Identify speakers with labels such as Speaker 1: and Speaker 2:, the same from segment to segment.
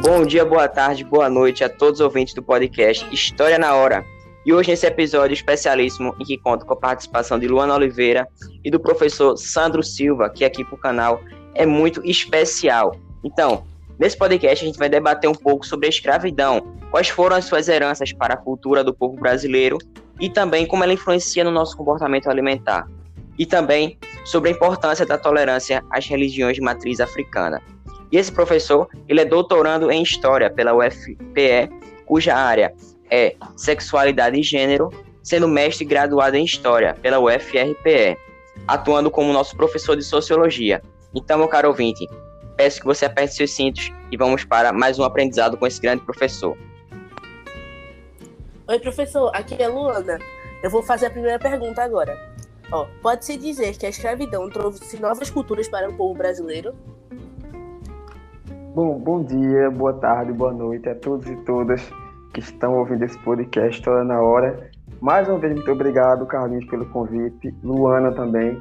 Speaker 1: bom dia, boa tarde, boa noite a todos os ouvintes do podcast História na Hora. E hoje nesse episódio especialíssimo em que conta com a participação de Luana Oliveira e do professor Sandro Silva, que aqui para o canal é muito especial. Então, nesse podcast a gente vai debater um pouco sobre a escravidão, quais foram as suas heranças para a cultura do povo brasileiro e também como ela influencia no nosso comportamento alimentar. E também sobre a importância da tolerância às religiões de matriz africana. E esse professor, ele é doutorando em História pela UFPE, cuja área é Sexualidade e Gênero, sendo mestre graduado em História pela UFRPE, atuando como nosso professor de Sociologia. Então, meu caro ouvinte, peço que você aperte seus cintos e vamos para mais um aprendizado com esse grande professor.
Speaker 2: Oi, professor, aqui é Luana. Eu vou fazer a primeira pergunta agora. Pode-se dizer que a escravidão trouxe novas culturas para o povo brasileiro?
Speaker 3: Bom, bom dia, boa tarde, boa noite a todos e todas que estão ouvindo esse podcast toda na hora. Mais uma vez, muito obrigado, Carlinhos, pelo convite, Luana também.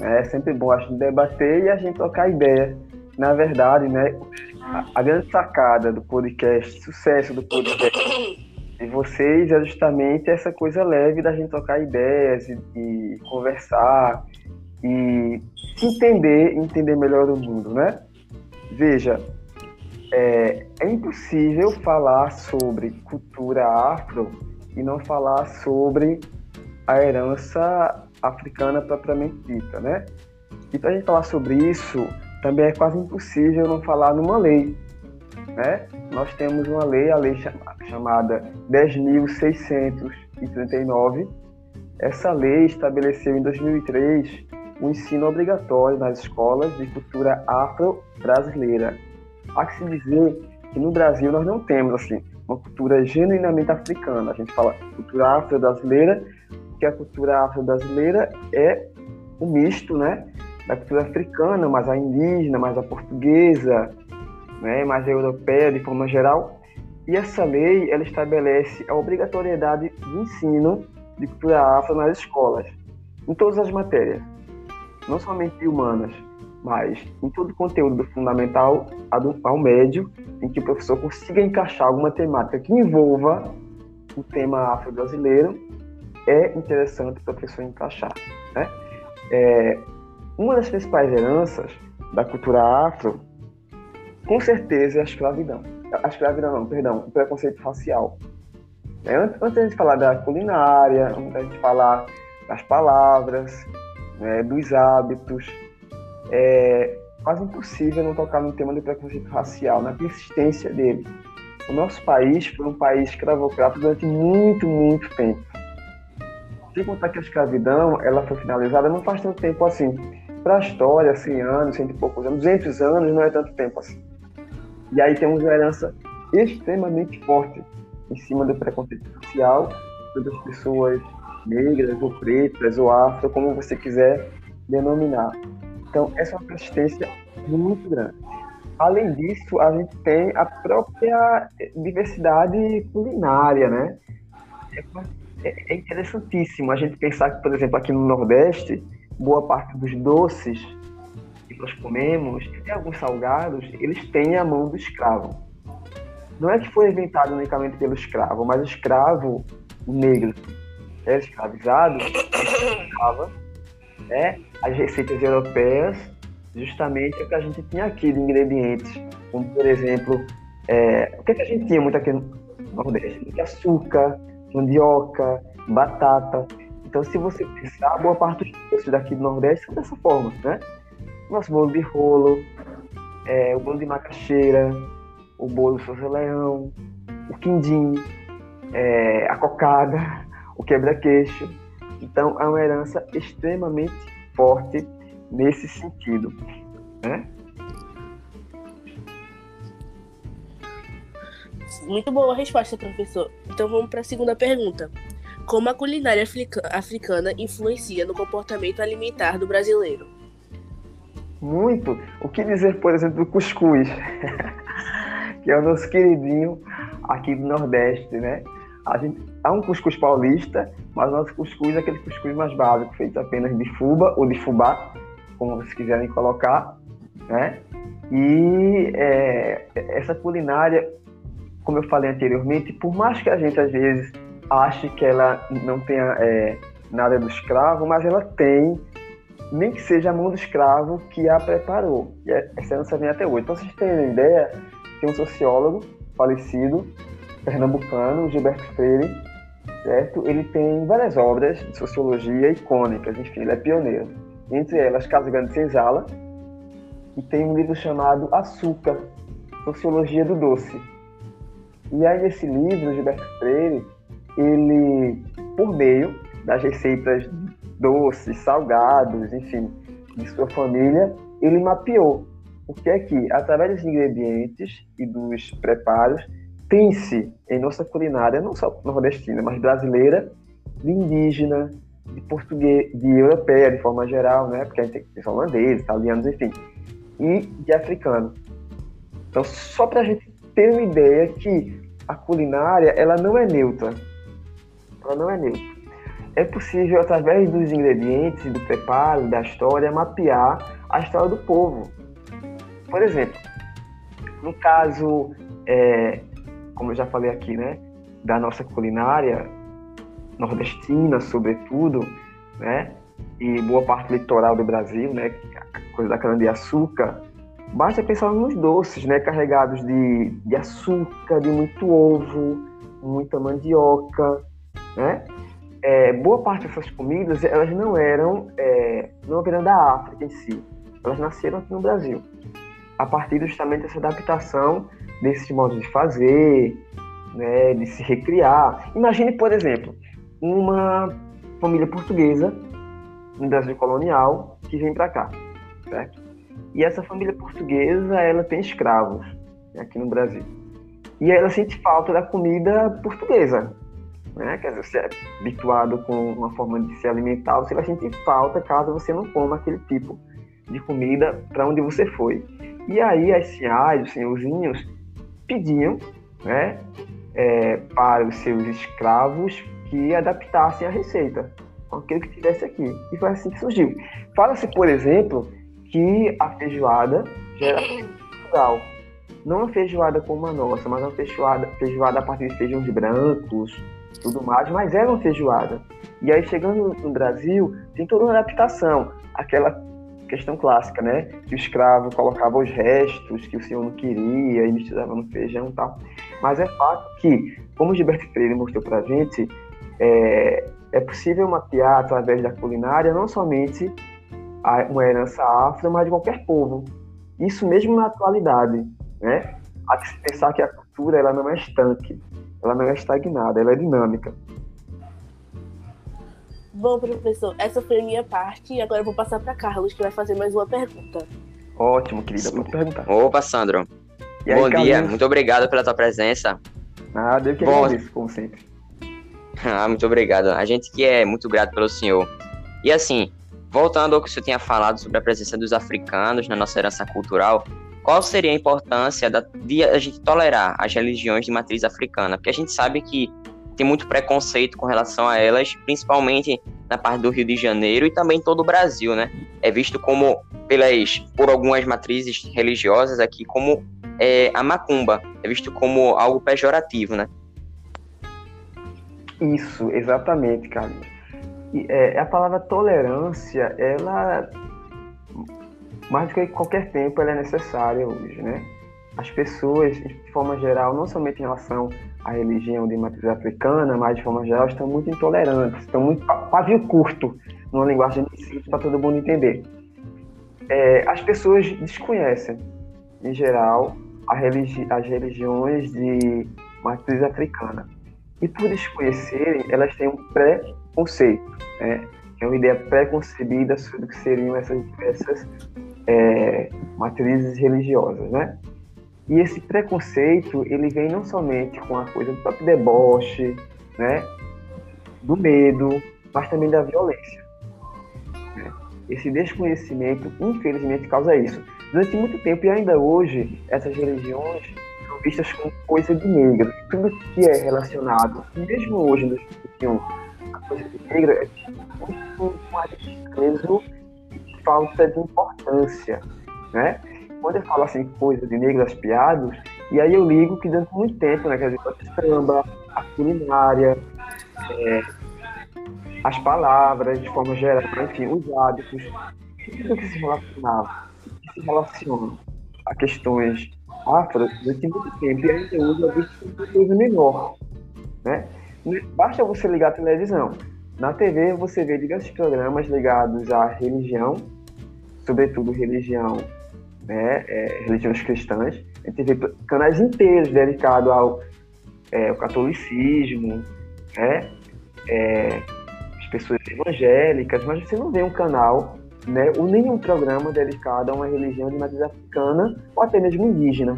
Speaker 3: É sempre bom a gente debater e a gente trocar ideia. Na verdade, né, a, a grande sacada do podcast, sucesso do podcast de vocês é justamente essa coisa leve da gente trocar ideias e, e conversar e entender, entender melhor o mundo, né? Veja, é, é impossível falar sobre cultura afro e não falar sobre a herança africana propriamente dita, né? E para a gente falar sobre isso, também é quase impossível não falar numa lei, né? Nós temos uma lei, a lei chamada 10.639. Essa lei estabeleceu em 2003 o ensino obrigatório nas escolas de cultura afro-brasileira. Há que se dizer que no Brasil nós não temos assim uma cultura genuinamente africana. A gente fala cultura afro-brasileira, porque a cultura afro-brasileira é o um misto, né, da cultura africana, mas a indígena, mais a portuguesa, né, mais a europeia de forma geral. E essa lei ela estabelece a obrigatoriedade do ensino de cultura afro nas escolas, em todas as matérias não somente humanas, mas em todo o conteúdo do fundamental ao médio, em que o professor consiga encaixar alguma temática que envolva o tema afro-brasileiro, é interessante o professor encaixar. Né? É, uma das principais heranças da cultura afro, com certeza, é a escravidão. A escravidão, não, perdão, o preconceito racial. É, antes, antes de falar da culinária, antes de falar das palavras, né, dos hábitos. É quase impossível não tocar no tema do preconceito racial, na persistência dele. O nosso país foi um país escravocrata durante muito, muito tempo. Sem contar que a escravidão ela foi finalizada não faz tanto tempo assim. Para a história, 100 anos, 100 e poucos anos, 200 anos não é tanto tempo assim. E aí temos uma herança extremamente forte em cima do preconceito racial, das pessoas negras ou pretas ou afro, como você quiser denominar. Então, essa é uma persistência muito grande. Além disso, a gente tem a própria diversidade culinária, né? É, é interessantíssimo a gente pensar que, por exemplo, aqui no Nordeste, boa parte dos doces que nós comemos, e alguns salgados, eles têm a mão do escravo. Não é que foi inventado unicamente pelo escravo, mas o escravo negro era escravizado, escravizava né, as receitas europeias, justamente o que a gente tinha aqui de ingredientes, como por exemplo, é, o que, que a gente tinha muito aqui no Nordeste? Açúcar, mandioca, batata. Então, se você pensar, boa parte dos doces daqui do Nordeste são dessa forma, né? Nosso bolo de rolo, é, o bolo de macaxeira, o bolo do Leão, o quindim, é, a cocada, o quebra-queixo. Então, é uma herança extremamente forte nesse sentido. Né?
Speaker 2: Muito boa resposta, professor. Então vamos para a segunda pergunta. Como a culinária africana influencia no comportamento alimentar do brasileiro?
Speaker 3: Muito. O que dizer, por exemplo, do cuscuz, que é o nosso queridinho aqui do Nordeste, né? A gente, há um cuscuz paulista, mas o nosso cuscuz é aquele cuscuz mais básico, feito apenas de fuba ou de fubá, como vocês quiserem colocar, né? E é, essa culinária, como eu falei anteriormente, por mais que a gente às vezes ache que ela não tenha é, nada do escravo, mas ela tem, nem que seja a mão do escravo que a preparou. E é, essa herança vem até hoje. Então, vocês terem ideia, tem um sociólogo falecido, pernambucano, Gilberto Freire, certo? Ele tem várias obras de sociologia icônicas, enfim, ele é pioneiro. Entre elas, Casa Grande Senzala, e tem um livro chamado Açúcar, Sociologia do Doce. E aí, esse livro, Gilberto Freire, ele, por meio das receitas doces, salgados, enfim, de sua família, ele mapeou o que é que, através dos ingredientes e dos preparos, tem-se em nossa culinária, não só nordestina, mas brasileira, de indígena, de português, de europeia de forma geral, né? Porque a gente tem holandeses, italianos, enfim, e de africano. Então, só para a gente ter uma ideia que a culinária ela não é neutra, ela não é neutra. É possível, através dos ingredientes, do preparo, da história, mapear a história do povo. Por exemplo, no caso, é, como eu já falei aqui, né, da nossa culinária nordestina, sobretudo, né, e boa parte litoral do Brasil, né, coisa da cana-de-açúcar, basta pensar nos doces, né, carregados de, de açúcar, de muito ovo, muita mandioca, né? É, boa parte dessas comidas elas não eram é, não da África em si, elas nasceram aqui no Brasil a partir justamente dessa adaptação desses modos de fazer, né, de se recriar. Imagine, por exemplo, uma família portuguesa no Brasil colonial que vem para cá, certo? E essa família portuguesa ela tem escravos aqui no Brasil e ela sente falta da comida portuguesa, né? Quer dizer, você é habituado com uma forma de se alimentar, você vai sentir falta caso você não coma aquele tipo de comida para onde você foi. E aí as senhores, os senhorzinhos, pediam né, é, para os seus escravos que adaptassem a receita com aquilo que tivesse aqui. E foi assim que surgiu. Fala-se, por exemplo, que a feijoada já era cultural. Não a feijoada como a nossa, mas uma feijoada, feijoada a partir de feijões brancos, tudo mais, mas era uma feijoada. E aí, chegando no Brasil, tem toda uma adaptação. Aquela questão clássica, né? Que o escravo colocava os restos que o senhor não queria e misturava no feijão e tal. Mas é fato que, como Gilberto Freire mostrou pra gente, é, é possível mapear através da culinária não somente uma herança afro, mas de qualquer povo. Isso mesmo na atualidade, né? Há que se pensar que a cultura ela não é estanque, ela não é estagnada, ela é dinâmica.
Speaker 2: Bom, professor, essa foi a minha parte e agora eu vou passar para Carlos, que vai fazer mais uma pergunta.
Speaker 3: Ótimo, querida, pode perguntar.
Speaker 1: Opa, Sandro. Aí, Bom Carlos? dia, muito obrigado pela tua presença.
Speaker 3: Nada, eu que Bom, agradeço, como sempre.
Speaker 1: ah, muito obrigado. A gente que é muito grato pelo senhor. E assim, voltando ao que o senhor tinha falado sobre a presença dos africanos na nossa herança cultural, qual seria a importância da, de a gente tolerar as religiões de matriz africana? Porque a gente sabe que tem muito preconceito com relação a elas, principalmente na parte do Rio de Janeiro e também todo o Brasil, né? É visto como, pelas, por algumas matrizes religiosas aqui, como é, a macumba. É visto como algo pejorativo, né?
Speaker 3: Isso, exatamente, Carlos. E, é, a palavra tolerância, ela mais do que qualquer tempo ela é necessária hoje, né? As pessoas, de forma geral, não somente em relação à religião de matriz africana, mas de forma geral estão muito intolerantes, estão muito pavio curto, numa linguagem simples para todo mundo entender. É, as pessoas desconhecem, em geral, religi as religiões de matriz africana. E por desconhecerem, elas têm um pré-conceito, né? é uma ideia pré-concebida sobre o que seriam essas diversas é, matrizes religiosas, né? E esse preconceito, ele vem não somente com a coisa do próprio deboche, né? Do medo, mas também da violência. Né? Esse desconhecimento, infelizmente, causa isso. Durante muito tempo, e ainda hoje, essas religiões são vistas como coisa de negro. Tudo que é relacionado, mesmo hoje, no 2021, a coisa de negro é muito mais peso falta de importância, né? Quando eu falo assim, coisa de negros piados, e aí eu ligo que durante muito tempo, né, quer dizer, a samba, a culinária, é, as palavras de forma geral, enfim, os hábitos, tudo que se relacionava, que se relaciona a questões afro durante muito tempo e ainda hoje é visto coisa menor, né? Basta você ligar a televisão. Na TV você vê diversos programas ligados à religião, sobretudo religião, né, é, religiões cristãs. A gente vê canais inteiros dedicados ao, é, ao catolicismo, né, é, as pessoas evangélicas, mas você não vê um canal né, ou nenhum programa dedicado a uma religião de matriz africana ou até mesmo indígena.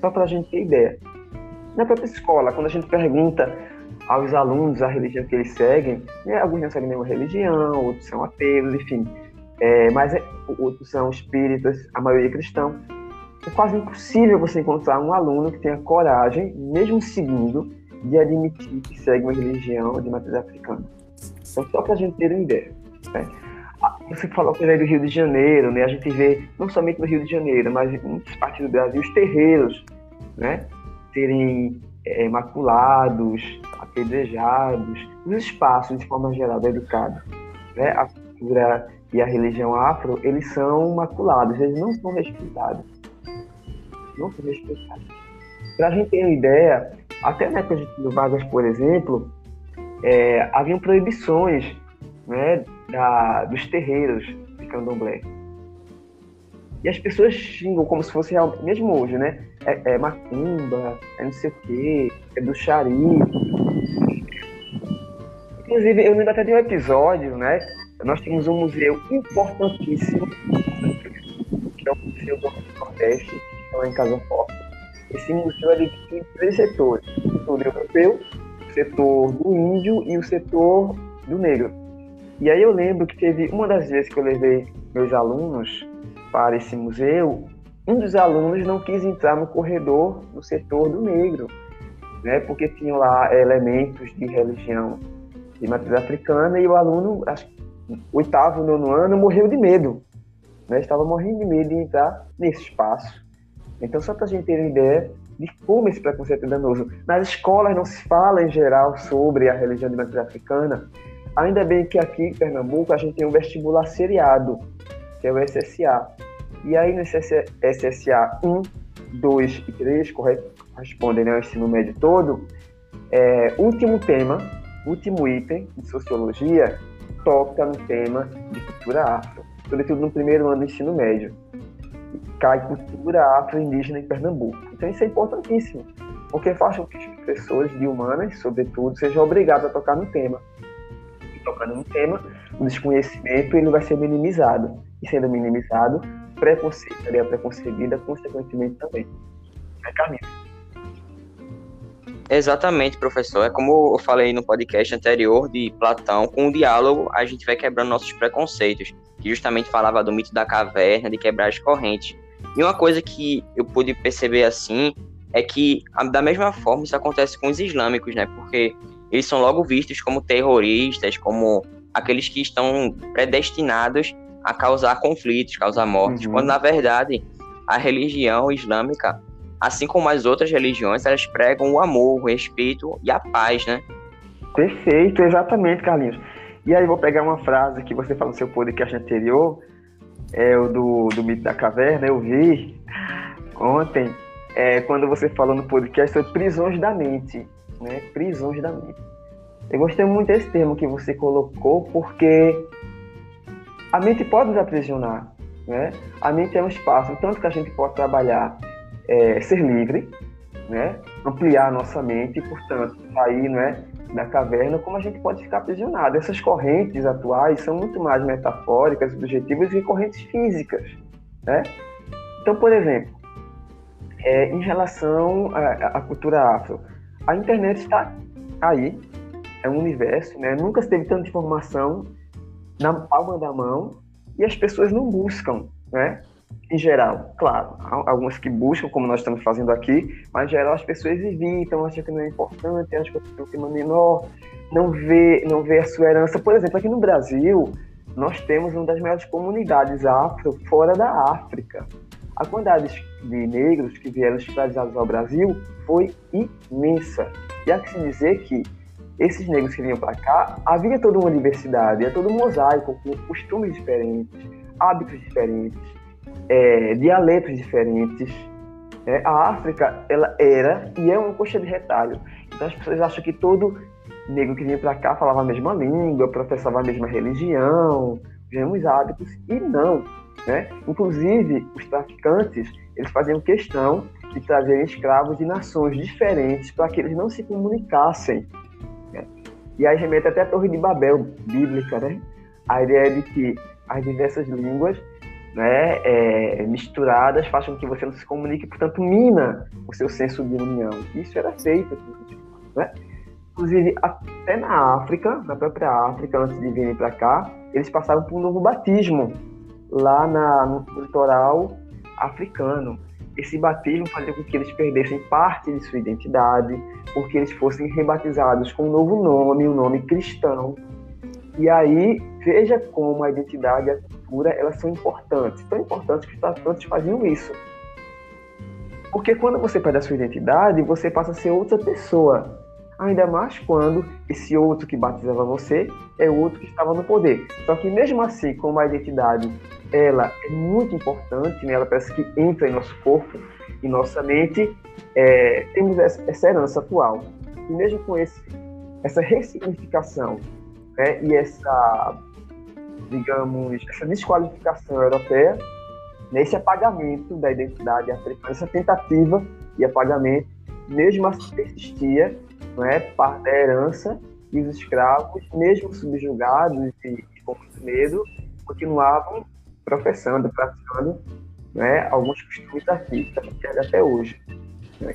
Speaker 3: Só para a gente ter ideia. Na própria escola, quando a gente pergunta aos alunos a religião que eles seguem, né, alguns não seguem nenhuma religião, outros são ateus, enfim. É, mas é, são espíritas, a maioria cristão. É quase impossível você encontrar um aluno que tenha coragem, mesmo seguindo, de admitir que segue uma religião de matriz africana. Então, só para a gente ter uma ideia. Né? Ah, você falou que é do Rio de Janeiro, né? A gente vê, não somente no Rio de Janeiro, mas em muitas partes do Brasil, os terreiros, né? Serem é, maculados, apedrejados, os espaços, de forma geral, educados. Né? A cultura e a religião afro, eles são maculados, eles não são respeitados. Não são respeitados. Para a gente ter uma ideia, até na época de Vargas, por exemplo, é, haviam proibições né, da, dos terreiros de candomblé. E as pessoas xingam como se fosse mesmo hoje, né? É, é macumba, é não sei o quê, é do xari. Inclusive, eu lembro até de um episódio, né? Nós temos um museu importantíssimo, que é o Museu do Nordeste, que é em Casa Forte. Esse museu é dividido em três setores: o setor europeu, o setor do índio e o setor do negro. E aí eu lembro que teve uma das vezes que eu levei meus alunos para esse museu, um dos alunos não quis entrar no corredor do setor do negro, né, porque tinham lá elementos de religião de matriz africana e o aluno, acho oitavo, nono ano, morreu de medo. Né, estava morrendo de medo de entrar nesse espaço. Então, só para a gente ter uma ideia de como esse preconceito é danoso. Nas escolas não se fala em geral sobre a religião de matriz africana. Ainda bem que aqui em Pernambuco a gente tem um vestibular seriado, que é o SSA. E aí no SSA 1, 2 e 3, correspondem né, ao ensino médio todo, é, último tema, último item de sociologia, toca no tema de cultura afro, sobretudo no primeiro ano do ensino médio. Cai cultura afro-indígena em Pernambuco. Então isso é importantíssimo, porque faz com que os professores de humanas, sobretudo, sejam obrigados a tocar no tema. E tocando no tema, o desconhecimento ele vai ser minimizado. E sendo minimizado, preconceito, a ideia preconcebida, consequentemente também. É caminho.
Speaker 1: Exatamente, professor. É como eu falei no podcast anterior de Platão, com o diálogo a gente vai quebrando nossos preconceitos, que justamente falava do mito da caverna, de quebrar as correntes. E uma coisa que eu pude perceber assim é que da mesma forma isso acontece com os islâmicos, né? Porque eles são logo vistos como terroristas, como aqueles que estão predestinados a causar conflitos, causar mortes, uhum. quando na verdade a religião islâmica, assim como as outras religiões, elas pregam o amor, o respeito e a paz, né?
Speaker 3: Perfeito, exatamente, Carlinhos. E aí vou pegar uma frase que você falou no seu podcast anterior, é o do, do mito da caverna, eu vi ontem, é, quando você falou no podcast sobre prisões da mente, né? Prisões da mente. Eu gostei muito desse termo que você colocou, porque a mente pode nos aprisionar, né? A mente é um espaço tanto que a gente pode trabalhar, é, ser livre, né? Ampliar a nossa mente e, portanto, sair, né? Da caverna, como a gente pode ficar aprisionado. Essas correntes atuais são muito mais metafóricas, subjetivas e correntes físicas, né? Então, por exemplo, é, em relação à, à cultura afro, a internet está aí, é um universo, né? Nunca se teve tanta informação na palma da mão e as pessoas não buscam, né? Em geral, claro, algumas que buscam, como nós estamos fazendo aqui, mas em geral as pessoas evitam, acham que não é importante, acham que é um tema menor, não vê, não vê a sua herança. Por exemplo, aqui no Brasil, nós temos uma das maiores comunidades afro fora da África. a quantidade de negros que vieram escravizados ao Brasil foi imensa. E há que se dizer que esses negros que vinham para cá, havia toda uma diversidade, havia todo um mosaico com costumes diferentes, hábitos diferentes, é, dialetos diferentes. É, a África, ela era e é uma coxa de retalho. Então as pessoas acham que todo negro que vinha para cá falava a mesma língua, professava a mesma religião, os mesmos hábitos, e não. Né? Inclusive, os traficantes, eles faziam questão de trazer escravos de nações diferentes para que eles não se comunicassem. Né? E aí remete até a Torre de Babel, bíblica, né? A ideia de que as diversas línguas né, é, misturadas fazem com que você não se comunique, portanto, mina o seu senso de união. Isso era feito. Né? Inclusive, até na África, na própria África, antes de virem para cá, eles passaram por um novo batismo lá na, no litoral africano. Esse batismo fazia com que eles perdessem parte de sua identidade, porque eles fossem rebatizados com um novo nome, um nome cristão. E aí, veja como a identidade a cultura elas são importantes. Tão importantes que os traficantes faziam isso. Porque quando você perde a sua identidade, você passa a ser outra pessoa. Ainda mais quando esse outro que batizava você é outro que estava no poder. Só que mesmo assim, como a identidade ela é muito importante, né? ela parece que entra em nosso corpo, em nossa mente, é, temos essa herança atual. E mesmo com esse, essa ressignificação né? e essa, digamos, essa desqualificação europeia, nesse apagamento da identidade africana, essa tentativa de apagamento, mesmo assim persistia é, parte da herança e os escravos, mesmo subjugados e, com medo, continuavam professando, praticando né, alguns costumes artistas até hoje. Né,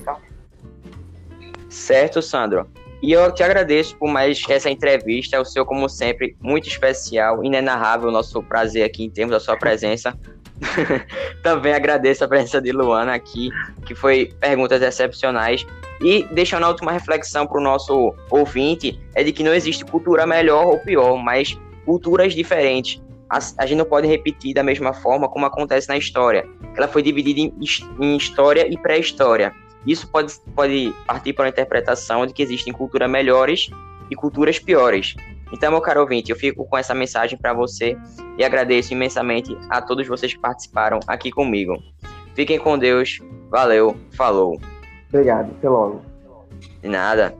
Speaker 1: certo, Sandro. E eu te agradeço por mais essa entrevista. O seu, como sempre, muito especial, inenarrável. Nosso prazer aqui em termos da sua presença. Também agradeço a presença de Luana aqui, que foi perguntas excepcionais. E deixando a última reflexão para o nosso ouvinte, é de que não existe cultura melhor ou pior, mas culturas diferentes. A, a gente não pode repetir da mesma forma como acontece na história. Ela foi dividida em, em história e pré-história. Isso pode, pode partir para a interpretação de que existem culturas melhores e culturas piores. Então, meu caro ouvinte, eu fico com essa mensagem para você e agradeço imensamente a todos vocês que participaram aqui comigo. Fiquem com Deus. Valeu. Falou.
Speaker 3: Obrigado. Até logo.
Speaker 1: De nada.